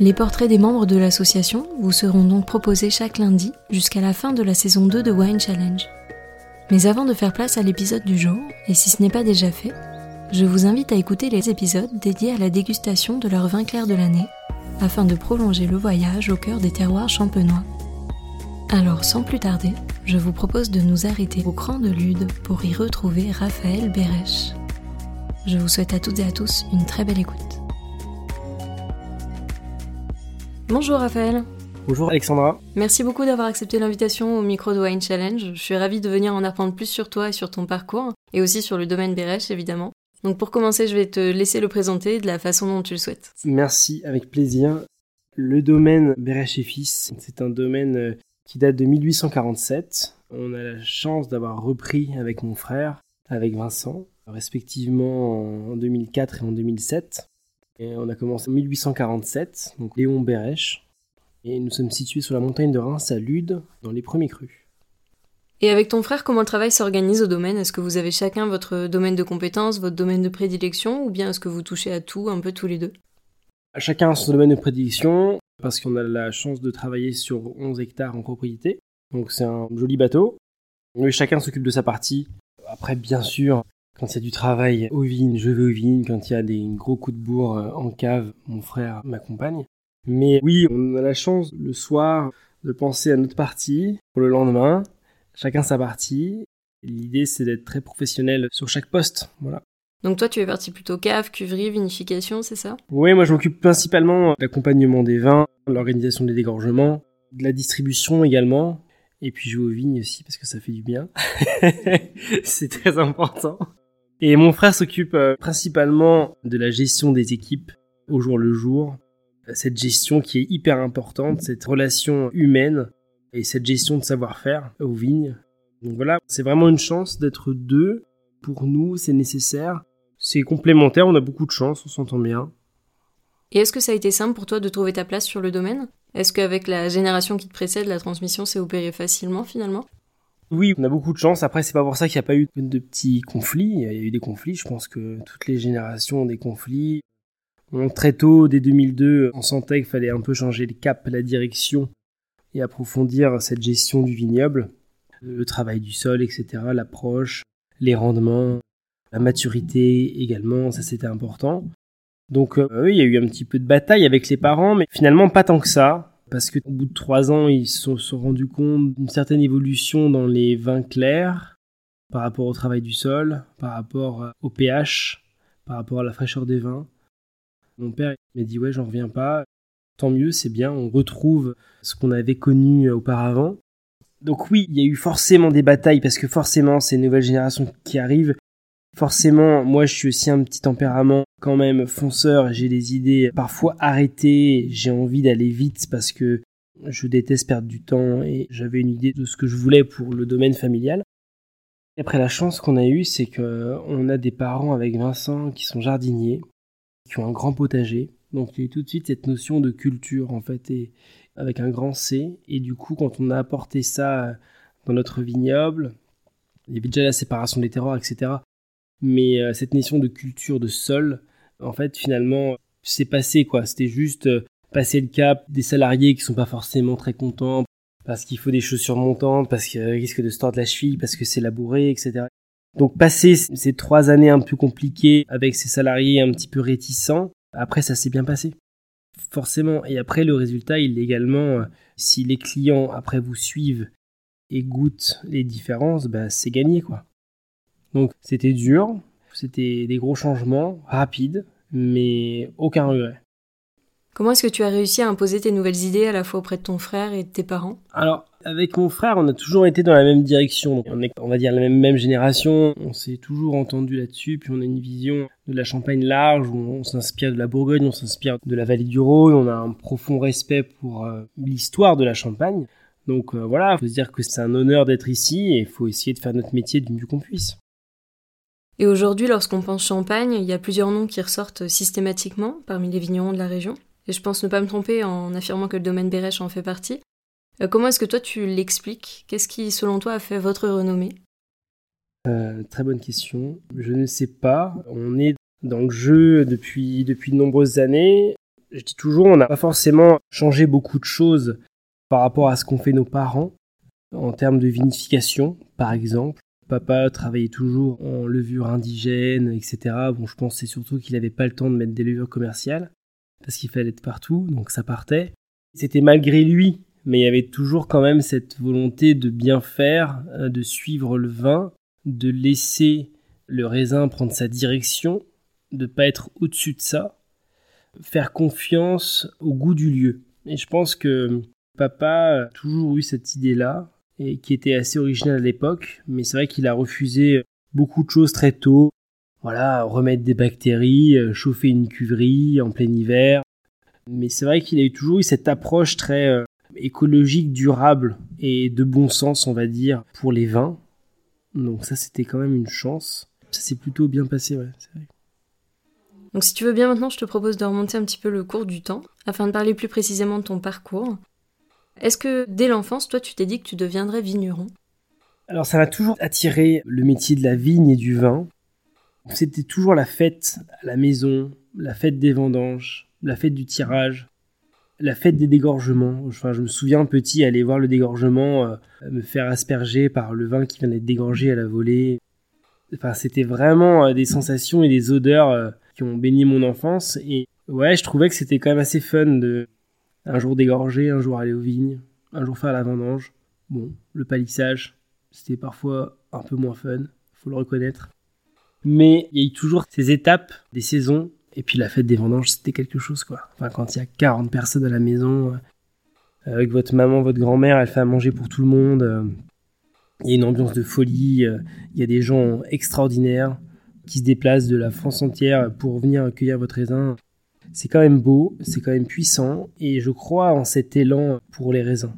Les portraits des membres de l'association vous seront donc proposés chaque lundi jusqu'à la fin de la saison 2 de Wine Challenge. Mais avant de faire place à l'épisode du jour, et si ce n'est pas déjà fait, je vous invite à écouter les épisodes dédiés à la dégustation de leur vin clair de l'année, afin de prolonger le voyage au cœur des terroirs champenois. Alors sans plus tarder, je vous propose de nous arrêter au cran de Lude pour y retrouver Raphaël Bérèche. Je vous souhaite à toutes et à tous une très belle écoute. Bonjour Raphaël. Bonjour Alexandra. Merci beaucoup d'avoir accepté l'invitation au micro de Wine Challenge. Je suis ravie de venir en apprendre plus sur toi et sur ton parcours, et aussi sur le domaine Bérèche évidemment. Donc pour commencer, je vais te laisser le présenter de la façon dont tu le souhaites. Merci, avec plaisir. Le domaine Bérèche et Fils, c'est un domaine euh, qui date de 1847. On a la chance d'avoir repris avec mon frère, avec Vincent, respectivement en 2004 et en 2007. Et on a commencé en 1847, donc Léon Bérèche. Et nous sommes situés sur la montagne de Reims à Lude, dans les premiers crus. Et avec ton frère, comment le travail s'organise au domaine? Est-ce que vous avez chacun votre domaine de compétence, votre domaine de prédilection, ou bien est-ce que vous touchez à tout, un peu tous les deux? Chacun a son domaine de prédilection, parce qu'on a la chance de travailler sur 11 hectares en propriété. Donc c'est un joli bateau. Oui, chacun s'occupe de sa partie. Après, bien sûr, quand il y a du travail aux vignes, je vais aux vignes. Quand il y a des gros coups de bourre euh, en cave, mon frère m'accompagne. Mais oui, on a la chance le soir de penser à notre partie pour le lendemain. Chacun sa partie. L'idée, c'est d'être très professionnel sur chaque poste. Voilà. Donc toi, tu es parti plutôt cave, cuverie, vinification, c'est ça? Oui, moi je m'occupe principalement de l'accompagnement des vins, l'organisation des dégorgements, de la distribution également, et puis jouer aux vignes aussi parce que ça fait du bien. c'est très important. Et mon frère s'occupe euh, principalement de la gestion des équipes au jour le jour. Cette gestion qui est hyper importante, cette relation humaine et cette gestion de savoir-faire aux vignes. Donc voilà, c'est vraiment une chance d'être deux. Pour nous, c'est nécessaire. C'est complémentaire, on a beaucoup de chance, on s'entend bien. Et est-ce que ça a été simple pour toi de trouver ta place sur le domaine? Est-ce qu'avec la génération qui te précède, la transmission s'est opérée facilement finalement? Oui, on a beaucoup de chance. Après, c'est pas pour ça qu'il n'y a pas eu de petits conflits. Il y a eu des conflits. Je pense que toutes les générations ont des conflits. très tôt, dès 2002, on sentait qu'il fallait un peu changer le cap, la direction et approfondir cette gestion du vignoble, le travail du sol, etc., l'approche, les rendements, la maturité également, ça c'était important. Donc euh, oui, il y a eu un petit peu de bataille avec les parents, mais finalement pas tant que ça parce qu'au bout de trois ans, ils se sont, rendus compte d'une certaine évolution dans les vins clairs par rapport au travail du sol, par rapport au pH, par rapport à la fraîcheur des vins. Mon père m'a dit ouais, j'en reviens pas. Tant mieux, c'est bien, on retrouve ce qu'on avait connu auparavant. Donc oui, il y a eu forcément des batailles parce que forcément, ces nouvelles générations qui arrivent, Forcément, moi je suis aussi un petit tempérament quand même fonceur, j'ai des idées parfois arrêtées, j'ai envie d'aller vite parce que je déteste perdre du temps et j'avais une idée de ce que je voulais pour le domaine familial. Après la chance qu'on a eue, c'est que on a des parents avec Vincent qui sont jardiniers, qui ont un grand potager. Donc il y a tout de suite cette notion de culture en fait avec un grand C et du coup quand on a apporté ça dans notre vignoble, il y avait déjà la séparation des terroirs, etc. Mais euh, cette notion de culture de sol, en fait, finalement, c'est passé, quoi. C'était juste euh, passer le cap des salariés qui sont pas forcément très contents parce qu'il faut des chaussures montantes, parce qu'ils risquent de se tordre la cheville, parce que c'est labouré, etc. Donc passer ces trois années un peu compliquées avec ces salariés un petit peu réticents, après ça s'est bien passé. forcément. Et après, le résultat, il est également, euh, si les clients après vous suivent et goûtent les différences, bah, c'est gagné quoi. Donc c'était dur, c'était des gros changements, rapides, mais aucun regret. Comment est-ce que tu as réussi à imposer tes nouvelles idées à la fois auprès de ton frère et de tes parents? Alors, avec mon frère, on a toujours été dans la même direction. On est, on va dire, la même, même génération. On s'est toujours entendu là-dessus. Puis on a une vision de la Champagne large où on s'inspire de la Bourgogne, on s'inspire de la vallée du Rhône. On a un profond respect pour euh, l'histoire de la Champagne. Donc euh, voilà, il faut se dire que c'est un honneur d'être ici et il faut essayer de faire notre métier du mieux qu'on puisse. Et aujourd'hui, lorsqu'on pense Champagne, il y a plusieurs noms qui ressortent systématiquement parmi les vignerons de la région. Et je pense ne pas me tromper en affirmant que le domaine Bérèche en fait partie. Euh, comment est-ce que toi tu l'expliques? Qu'est-ce qui, selon toi, a fait votre renommée? Euh, Très bonne question. Je ne sais pas. On est dans le jeu depuis, depuis de nombreuses années. Je dis toujours, on n'a pas forcément changé beaucoup de choses par rapport à ce qu'ont fait nos parents en termes de vinification, par exemple. Papa travaillait toujours en levure indigène, etc. Bon, je pense c'est surtout qu'il n'avait pas le temps de mettre des levures commerciales parce qu'il fallait être partout, donc ça partait. C'était malgré lui, mais il y avait toujours quand même cette volonté de bien faire, euh, de suivre le vin, de laisser le raisin prendre sa direction, de pas être au-dessus de ça, faire confiance au goût du lieu. Et je pense que papa a toujours eu cette idée-là, et qui était assez original à l'époque, mais c'est vrai qu'il a refusé beaucoup de choses très tôt. Voilà, remettre des bactéries, euh, chauffer une cuverie en plein hiver. Mais c'est vrai qu'il a toujours eu cette approche très euh, écologique, durable et de bon sens, on va dire, pour les vins. Donc ça, c'était quand même une chance. Ça s'est plutôt bien passé, ouais, c'est vrai. Donc si tu veux bien maintenant, je te propose de remonter un petit peu le cours du temps, afin de parler plus précisément de ton parcours. Est-ce que dès l'enfance, toi, tu t'es dit que tu deviendrais vigneron? Alors ça m'a toujours attiré le métier de la vigne et du vin. C'était toujours la fête à la maison, la fête des vendanges, la fête du tirage, la fête des dégorgements. Enfin, je me souviens petit aller voir le dégorgement, euh, me faire asperger par le vin qui venait d'être dégorgé à la volée. Enfin, c'était vraiment euh, des sensations et des odeurs euh, qui ont baigné mon enfance. Et ouais, je trouvais que c'était quand même assez fun de un jour dégorger, un jour aller aux vignes, un jour faire la vendange. Bon, le palissage, c'était parfois un peu moins fun, faut le reconnaître. Mais il y a eu toujours ces étapes des saisons, et puis la fête des vendanges, c'était quelque chose, quoi. Enfin, quand il y a 40 personnes à la maison, euh, avec votre maman, votre grand-mère, elle fait à manger pour tout le monde, euh, il y a une ambiance de folie, euh, il y a des gens extraordinaires qui se déplacent de la France entière pour venir accueillir votre raisin c'est quand même beau, c'est quand même puissant, et je crois en cet élan pour les raisins.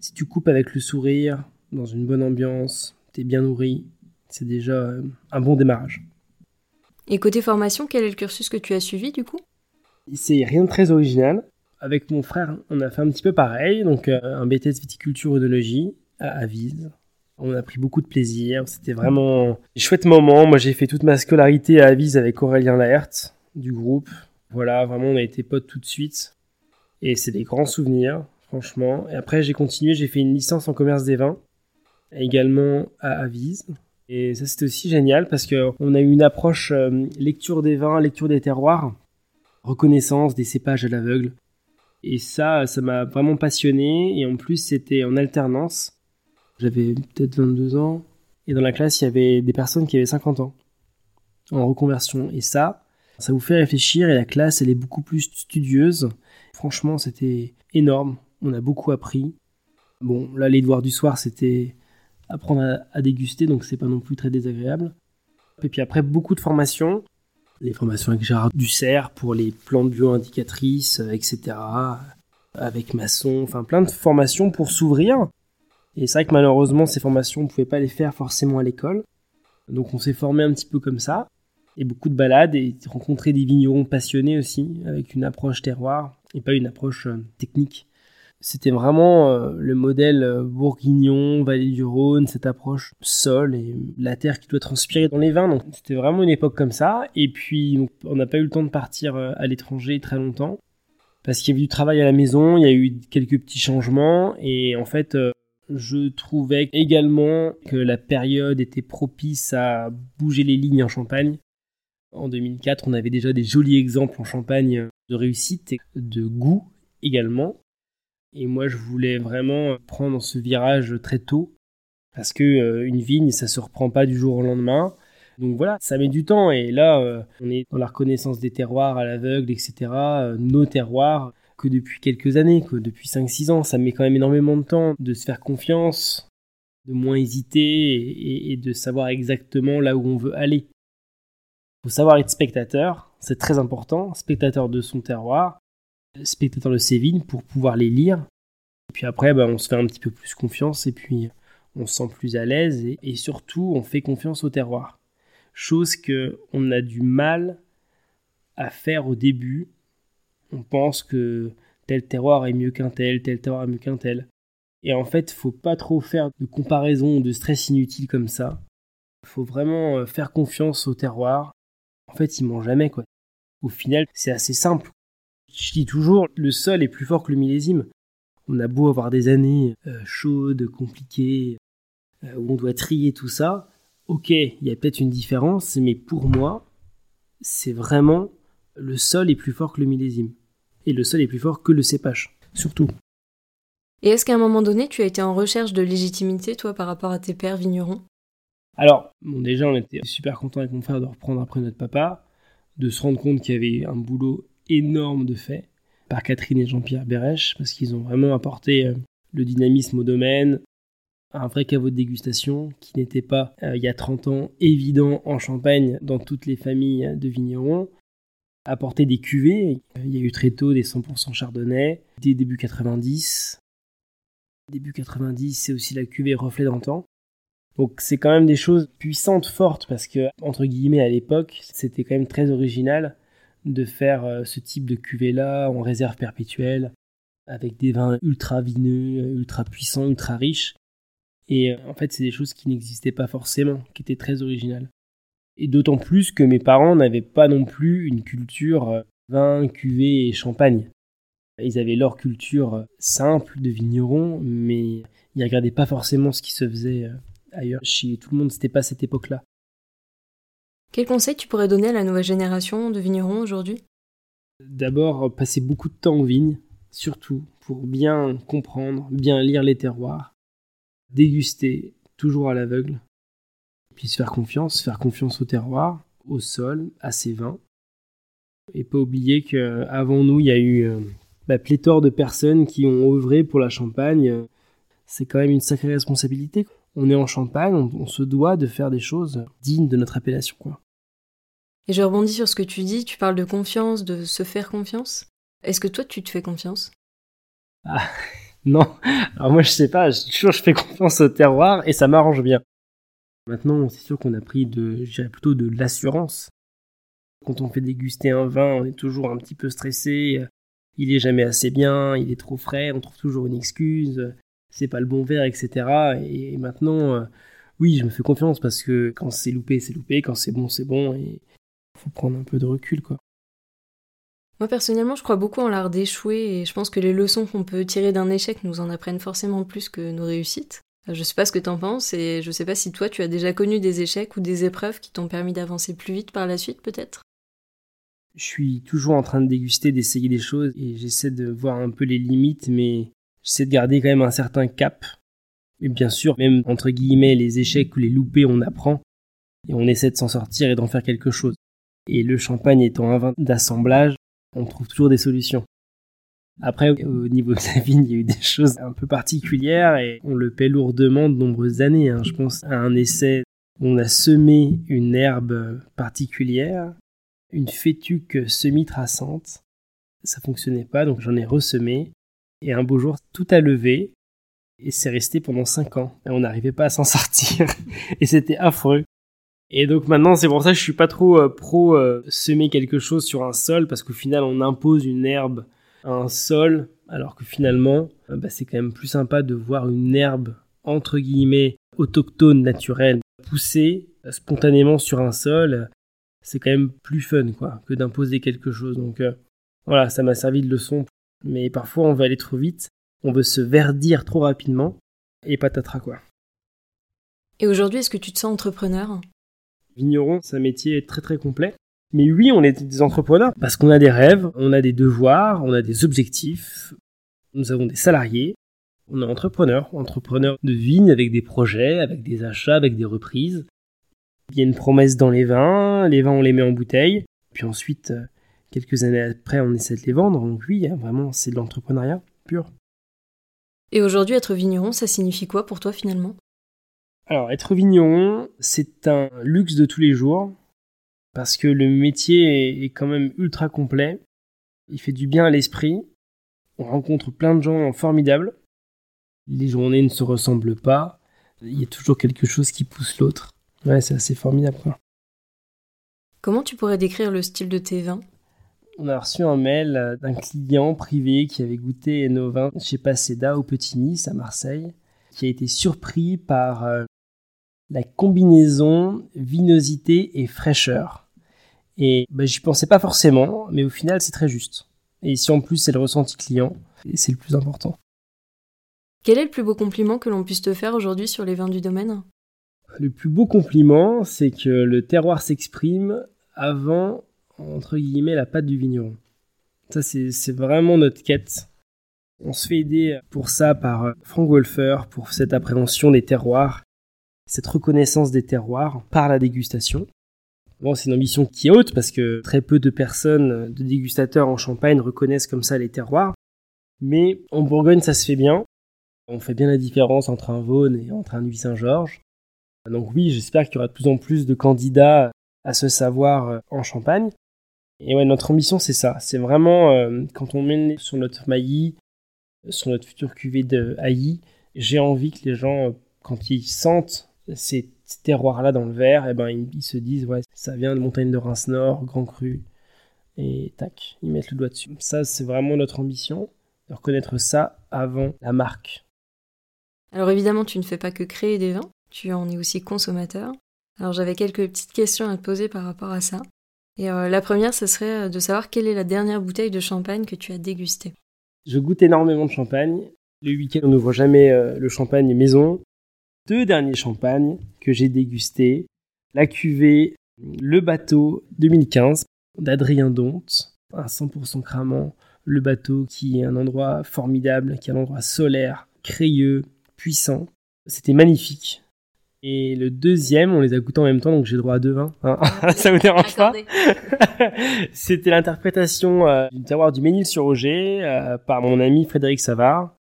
Si tu coupes avec le sourire, dans une bonne ambiance, t'es bien nourri, c'est déjà euh, un bon démarrage. Et côté formation, quel est le cursus que tu as suivi du coup? C'est rien de très original. Avec mon frère, on a fait un petit peu pareil, donc euh, un BTS viticulture œnologie à Avise. On a pris beaucoup de plaisir, c'était vraiment un chouette moment. Moi j'ai fait toute ma scolarité à Avise avec Aurélien Laert du groupe. Voilà, vraiment, on a été potes tout de suite. Et c'est des grands souvenirs, franchement. Et après, j'ai continué, j'ai fait une licence en commerce des vins, également à Avise. Et ça, c'était aussi génial parce qu'on a eu une approche euh, lecture des vins, lecture des terroirs, reconnaissance des cépages à l'aveugle. Et ça, ça m'a vraiment passionné. Et en plus, c'était en alternance. J'avais peut-être 22 ans. Et dans la classe, il y avait des personnes qui avaient 50 ans en reconversion. Et ça, ça vous fait réfléchir et la classe, elle est beaucoup plus studieuse. Franchement, c'était énorme. On a beaucoup appris. Bon, là, les devoirs du soir, c'était apprendre à, déguster, donc c'est pas non plus très désagréable. Et puis après, beaucoup de formations. Les formations avec Gérard Dussert pour les plantes bio-indicatrices, etc. Avec Masson, enfin plein de formations pour s'ouvrir. Et c'est vrai que malheureusement, ces formations, on ne pouvait pas les faire forcément à l'école. Donc on s'est formé un petit peu comme ça et beaucoup de balades et rencontrer des vignerons passionnés aussi avec une approche terroir et pas une approche euh, technique. C'était vraiment euh, le modèle euh, bourguignon, vallée du Rhône, cette approche sol et la terre qui doit transpirer dans les vins. Donc c'était vraiment une époque comme ça. Et puis on n'a pas eu le temps de partir à l'étranger très longtemps parce qu'il y avait du travail à la maison, il y a eu quelques petits changements et en fait je trouvais également que la période était propice à bouger les lignes en Champagne en 2004, on avait déjà des jolis exemples en Champagne de réussite et de goût également. Et moi, je voulais vraiment prendre ce virage très tôt parce que euh, une vigne, ça se reprend pas du jour au lendemain. Donc voilà, ça met du temps et là, euh, on est dans la reconnaissance des terroirs à l'aveugle, etc. Euh, nos terroirs que depuis quelques années, que depuis 5-6 ans, ça met quand même énormément de temps de se faire confiance, de moins hésiter et, et de savoir exactement là où on veut aller. Faut savoir être spectateur, c'est très important, spectateur de son terroir, spectateur de ses pour pouvoir les lire. Et puis après, bah, on se fait un petit peu plus confiance et puis on se sent plus à l'aise et, surtout on fait confiance au terroir. Chose que on a du mal à faire au début. On pense que tel terroir est mieux qu'un tel, tel terroir est mieux qu'un tel. Et en fait, faut pas trop faire de comparaison, de stress inutile comme ça. Faut vraiment euh, faire confiance au terroir. En fait, il ment jamais quoi. Au final, c'est assez simple. Je dis toujours, le sol est plus fort que le millésime. On a beau avoir des années euh, chaudes, compliquées, euh, où on doit trier tout ça. Ok, il y a peut-être une différence, mais pour moi, c'est vraiment le sol est plus fort que le millésime. Et le sol est plus fort que le cépage, surtout. Et est-ce qu'à un moment donné, tu as été en recherche de légitimité, toi, par rapport à tes pères vignerons? Alors, déjà, on était super content avec mon frère de reprendre après notre papa, de se rendre compte qu'il y avait un boulot énorme de fait par Catherine et Jean-Pierre Bérèche, parce qu'ils ont vraiment apporté euh, le dynamisme au domaine, un vrai caveau de dégustation qui n'était pas, euh, il y a 30 ans, évident en Champagne dans toutes les familles de vignerons. Apporter des cuvées, il y a eu très tôt des 100% chardonnay, dès début 90. Début 90, c'est aussi la cuvée reflet d'antan. Donc c'est quand même des choses puissantes, fortes, parce que, entre guillemets, à l'époque, c'était quand même très original de faire euh, ce type de cuvée-là en réserve perpétuelle, avec des vins ultra vineux, ultra puissants, ultra riches. Et euh, en fait, c'est des choses qui n'existaient pas forcément, qui étaient très originales. Et d'autant plus que mes parents n'avaient pas non plus une culture euh, vin, cuvée et champagne. Ils avaient leur culture euh, simple de vigneron, mais ils regardaient pas forcément ce qui se faisait ailleurs. Chez tout le monde, c'était pas cette époque-là. Quel conseil tu pourrais donner à la nouvelle génération de vignerons aujourd'hui? D'abord, passer beaucoup de temps en vigne, surtout pour bien comprendre, bien lire les terroirs, déguster toujours à l'aveugle, puis se faire confiance, faire confiance au terroir, au sol, à ses vins. Et pas oublier qu'avant nous, il y a eu euh, bah, pléthore de personnes qui ont œuvré pour la Champagne. C'est quand même une sacrée responsabilité. On est en Champagne, on, se doit de faire des choses dignes de notre appellation. Quoi. Et je rebondis sur ce que tu dis, tu parles de confiance, de se faire confiance. Est-ce que toi, tu te fais confiance? Ah, non. Alors moi, je sais pas, toujours je fais confiance au terroir et ça m'arrange bien. Maintenant, c'est sûr qu'on a pris de, je dirais plutôt de l'assurance. Quand on fait déguster un vin, on est toujours un petit peu stressé. Il est jamais assez bien, il est trop frais, on trouve toujours une excuse. C'est pas le bon verre, etc. Et maintenant, euh, oui, je me fais confiance parce que quand c'est loupé, c'est loupé. Quand c'est bon, c'est bon. Et faut prendre un peu de recul, quoi. Moi personnellement, je crois beaucoup en l'art d'échouer et je pense que les leçons qu'on peut tirer d'un échec nous en apprennent forcément plus que nos réussites. Euh, je sais pas ce que t'en penses et je sais pas si toi tu as déjà connu des échecs ou des épreuves qui t'ont permis d'avancer plus vite par la suite peut-être? Je suis toujours en train de déguster, d'essayer des choses et j'essaie de voir un peu les limites mais j'essaie de garder quand même un certain cap. Et bien sûr, même entre guillemets les échecs ou les loupés, on apprend et on essaie de s'en sortir et d'en faire quelque chose. Et le champagne étant un vin d'assemblage, on trouve toujours des solutions. Après, au niveau de la vigne, il y a eu des choses un peu particulières et on le paie lourdement de nombreuses années. Hein. Je pense à un essai où on a semé une herbe particulière, une fétuque semi-traçante. Ça fonctionnait pas, donc j'en ai ressemé. Et un beau jour, tout a levé et c'est resté pendant 5 ans. Et on n'arrivait pas à s'en sortir. et c'était affreux. Et donc maintenant, c'est pour ça que je suis pas trop euh, pro euh, semer quelque chose sur un sol parce qu'au final, on impose une herbe à un sol, alors que finalement, euh, bah, c'est quand même plus sympa de voir une herbe entre guillemets autochtone, naturelle, pousser spontanément sur un sol. C'est quand même plus fun, quoi, que d'imposer quelque chose. Donc voilà, ça m'a servi de leçon. Mais parfois, on veut aller trop vite, on veut se verdir trop rapidement, et patatras, quoi. Et aujourd'hui, est-ce que tu te sens entrepreneur? Vigneron, c'est un métier très très complet. Mais oui, on est des entrepreneurs parce qu'on a des rêves, on a des devoirs, on a des objectifs. Nous avons des salariés. On est entrepreneurs, entrepreneurs de vignes avec des projets, avec des achats, avec des reprises. Il y a une promesse dans les vins, les vins on les met en bouteille, puis ensuite, euh, quelques années après, on essaie de les vendre. Donc oui, vraiment, c'est de l'entrepreneuriat pur. Et aujourd'hui, être vigneron, ça signifie quoi pour toi finalement? Alors, être vigneron, c'est un luxe de tous les jours parce que le métier est quand même ultra complet. Il fait du bien à l'esprit. On rencontre plein de gens formidables. Les journées ne se ressemblent pas. Il y a toujours quelque chose qui pousse l'autre. Ouais, c'est assez formidable. Comment tu pourrais décrire le style de tes vins? On a reçu un mail d'un client privé qui avait goûté nos vins chez Paseda au Petit Nice à Marseille, qui a été surpris par euh, la combinaison vinosité et fraîcheur. Et bah, j'y pensais pas forcément, mais au final, c'est très juste. Et si en plus c'est le ressenti client, c'est le plus important. Quel est le plus beau compliment que l'on puisse te faire aujourd'hui sur les vins du domaine? Le plus beau compliment, c'est que le terroir s'exprime avant, entre guillemets, la pâte du vigneron. Ça, c'est vraiment notre quête. On se fait aider pour ça par Frank Wolfer, pour cette appréhension des terroirs, cette reconnaissance des terroirs par la dégustation. Bon, c'est une ambition qui est haute parce que très peu de personnes, de dégustateurs en Champagne reconnaissent comme ça les terroirs. Mais en Bourgogne, ça se fait bien. On fait bien la différence entre un Vaune et entre un Nuit Saint-Georges. Donc oui, j'espère qu'il y aura de plus en plus de candidats à ce savoir euh, en Champagne. Et ouais, notre ambition, c'est ça. C'est vraiment, euh, quand on met sur notre maillis, sur notre futur cuvée de Haï, j'ai envie que les gens, euh, quand ils sentent ces terroir-là dans le verre, et eh ben ils, se disent ouais ça vient de montagne de Reims Nord, Grand Cru, et tac, ils mettent le doigt dessus. Ça c'est vraiment notre ambition, de reconnaître ça avant la marque. Alors évidemment tu ne fais pas que créer des vins, tu en es aussi consommateur. Alors j'avais quelques petites questions à te poser par rapport à ça. Et euh, la première, ce serait de savoir quelle est la dernière bouteille de champagne que tu as dégustée. Je goûte énormément de champagne. Le week-end, on n'ouvre jamais euh, le champagne maison deux derniers champagnes que j'ai dégustés. La cuvée Le Bateau 2015 d'Adrien Donte, un 100% cramant. Le Bateau qui est un endroit formidable, qui est un endroit solaire, crayeux, puissant. C'était magnifique. Et le deuxième, on les a goûtés en même temps, donc j'ai droit à deux vins. Hein. Ça vous dérange pas C'était l'interprétation euh, du terroir du Ménil-sur-Auger euh, par mon ami Frédéric Savard.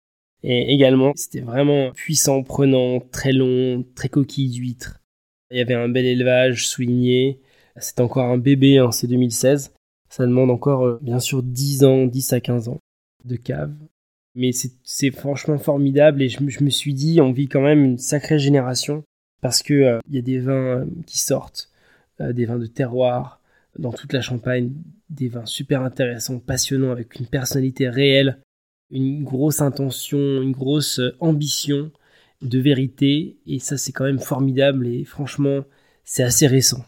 Et également, c'était vraiment puissant, prenant, très long, très coquille d'huître. Il y avait un bel élevage souligné. C'est encore un bébé, hein, c'est 2016. Ça demande encore, euh, bien sûr, 10 ans, 10 à 15 ans de cave. Mais c'est franchement formidable et je, me suis dit, on vit quand même une sacrée génération parce que euh, il y a des vins euh, qui sortent, des vins de terroir dans toute la Champagne, des vins super intéressants, passionnants, avec une personnalité réelle une grosse intention, une grosse euh, ambition de vérité, et ça c'est quand même formidable, et franchement c'est assez récent.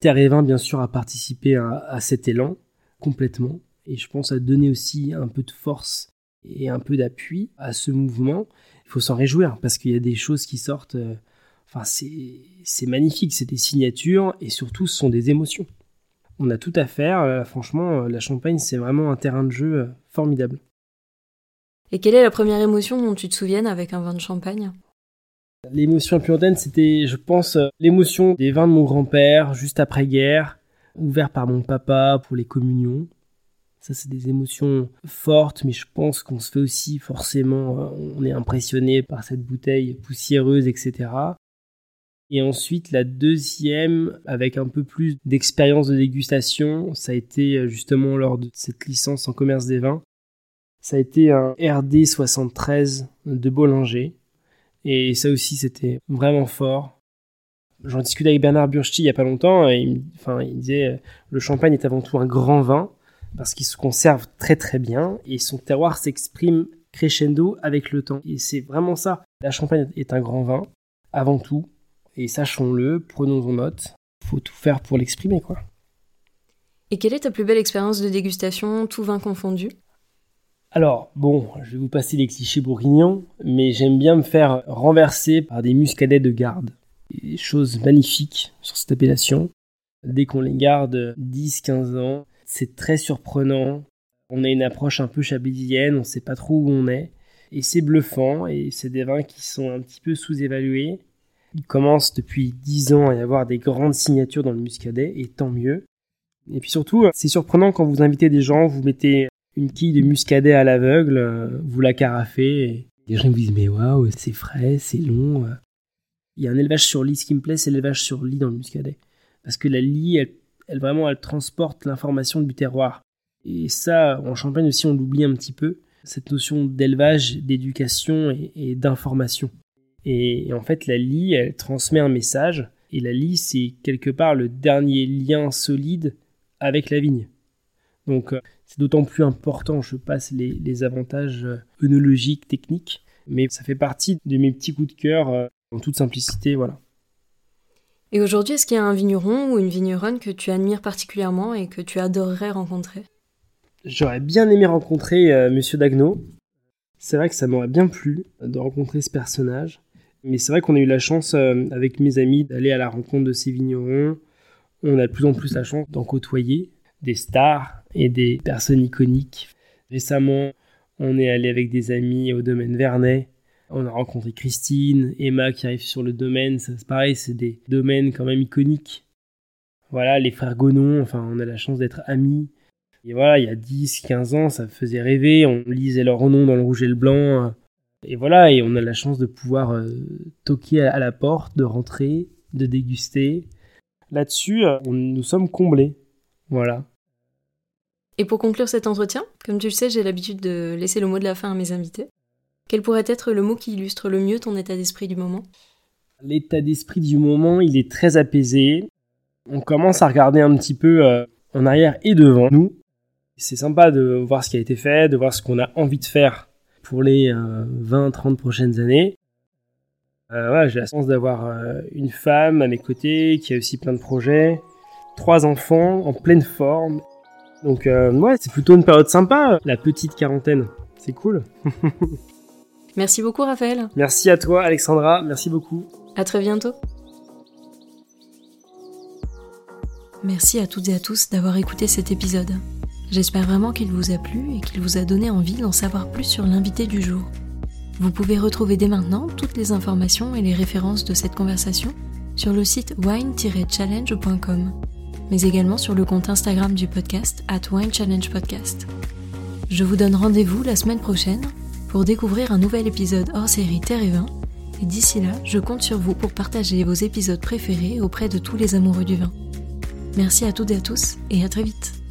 Terre et Vin bien sûr a participé à, cet élan complètement, et je pense à donner aussi un peu de force et un peu d'appui à ce mouvement. Il faut s'en réjouir, parce qu'il y a des choses qui sortent, euh, enfin c'est magnifique, c'est des signatures, et surtout ce sont des émotions. On a tout à faire, euh, franchement la Champagne c'est vraiment un terrain de jeu formidable. Et quelle est la première émotion dont tu te souviens avec un vin de champagne? L'émotion la plus c'était, je pense, euh, l'émotion des vins de mon grand-père, juste après-guerre, ouvert par mon papa pour les communions. Ça, c'est des émotions fortes, mais je pense qu'on se fait aussi forcément, euh, on est impressionné par cette bouteille poussiéreuse, etc. Et ensuite, la deuxième, avec un peu plus d'expérience de dégustation, ça a été euh, justement lors de cette licence en commerce des vins. Ça a été un RD 73 de Bollinger. Et ça aussi, c'était vraiment fort. J'en discutais avec Bernard Burchti il y a pas longtemps, et il, enfin, il disait le champagne est avant tout un grand vin, parce qu'il se conserve très très bien, et son terroir s'exprime crescendo avec le temps. Et c'est vraiment ça. La champagne est un grand vin, avant tout, et sachons-le, prenons-en note, faut tout faire pour l'exprimer, quoi. Et quelle est ta plus belle expérience de dégustation, tout vin confondu alors, bon, je vais vous passer les clichés bourguignons, mais j'aime bien me faire renverser par des muscadets de garde. Des choses magnifiques sur cette appellation. dès qu'on les garde 10-15 ans. C'est très surprenant. On a une approche un peu chablisienne, on ne sait pas trop où on est. Et c'est bluffant, et c'est des vins qui sont un petit peu sous-évalués. Il commence depuis 10 ans à y avoir des grandes signatures dans le muscadet, et tant mieux. Et puis surtout, c'est surprenant quand vous invitez des gens, vous mettez une quille de muscadet à l'aveugle, vous la carafez, et les gens vous disent mais waouh, c'est frais, c'est long. Il y a un élevage sur lit, ce qui me plaît, c'est l'élevage sur lit dans le muscadet. Parce que la lit, elle, vraiment, elle transporte l'information du terroir. Et ça, en Champagne aussi, on l'oublie un petit peu, cette notion d'élevage, d'éducation et d'information. Et, en fait, la lie, elle transmet un message. Et la lie, c'est quelque part le dernier lien solide avec la vigne. Donc, euh, c'est d'autant plus important, je passe les, avantages euh, œnologiques, techniques, mais ça fait partie de mes petits coups de cœur euh, en toute simplicité, voilà. Et aujourd'hui, est-ce qu'il y a un vigneron ou une vigneronne que tu admires particulièrement et que tu adorerais rencontrer? J'aurais bien aimé rencontrer Monsieur Dagno. C'est vrai que ça m'aurait bien plu de rencontrer ce personnage. Mais c'est vrai qu'on a eu la chance, euh, avec mes amis, d'aller à la rencontre de ces vignerons. On a de plus en plus la chance d'en côtoyer des stars et des personnes iconiques. Récemment, on est allé avec des amis au domaine Vernet. On a rencontré Christine, Emma qui arrive sur le domaine. C'est pareil, c'est des domaines quand même iconiques. Voilà, les frères Gonon, enfin, on a la chance d'être amis. Et voilà, il y a 10, 15 ans, ça faisait rêver. On lisait leur nom dans le rouge et le blanc. Et voilà, et on a la chance de pouvoir euh, toquer à la porte, de rentrer, de déguster. Là-dessus, euh, nous sommes comblés. Voilà. Et pour conclure cet entretien, comme tu le sais, j'ai l'habitude de laisser le mot de la fin à mes invités. Quel pourrait être le mot qui illustre le mieux ton état d'esprit du moment? L'état d'esprit du moment, il est très apaisé. On commence à regarder un petit peu euh, en arrière et devant nous. C'est sympa de voir ce qui a été fait, de voir ce qu'on a envie de faire pour les 20-30 euh, prochaines années. Euh, j'ai la chance d'avoir euh, une femme à mes côtés qui a aussi plein de projets, trois enfants en pleine forme. Donc ouais, c'est plutôt une période sympa, la petite quarantaine. C'est cool. Merci beaucoup Raphaël. Merci à toi Alexandra, merci beaucoup. À très bientôt. Merci à toutes et à tous d'avoir écouté cet épisode. J'espère vraiment qu'il vous a plu et qu'il vous a donné envie d'en savoir plus sur l'invité du jour. Vous pouvez retrouver dès maintenant toutes les informations et les références de cette conversation sur le site wine-challenge.com, mais également sur le compte Instagram du podcast at Wine Challenge Podcast. Je vous donne rendez-vous la semaine prochaine pour découvrir un nouvel épisode hors série Terre et Vin, et d'ici là, je compte sur vous pour partager vos épisodes préférés auprès de tous les amoureux du vin. Merci à toutes et à tous, et à très vite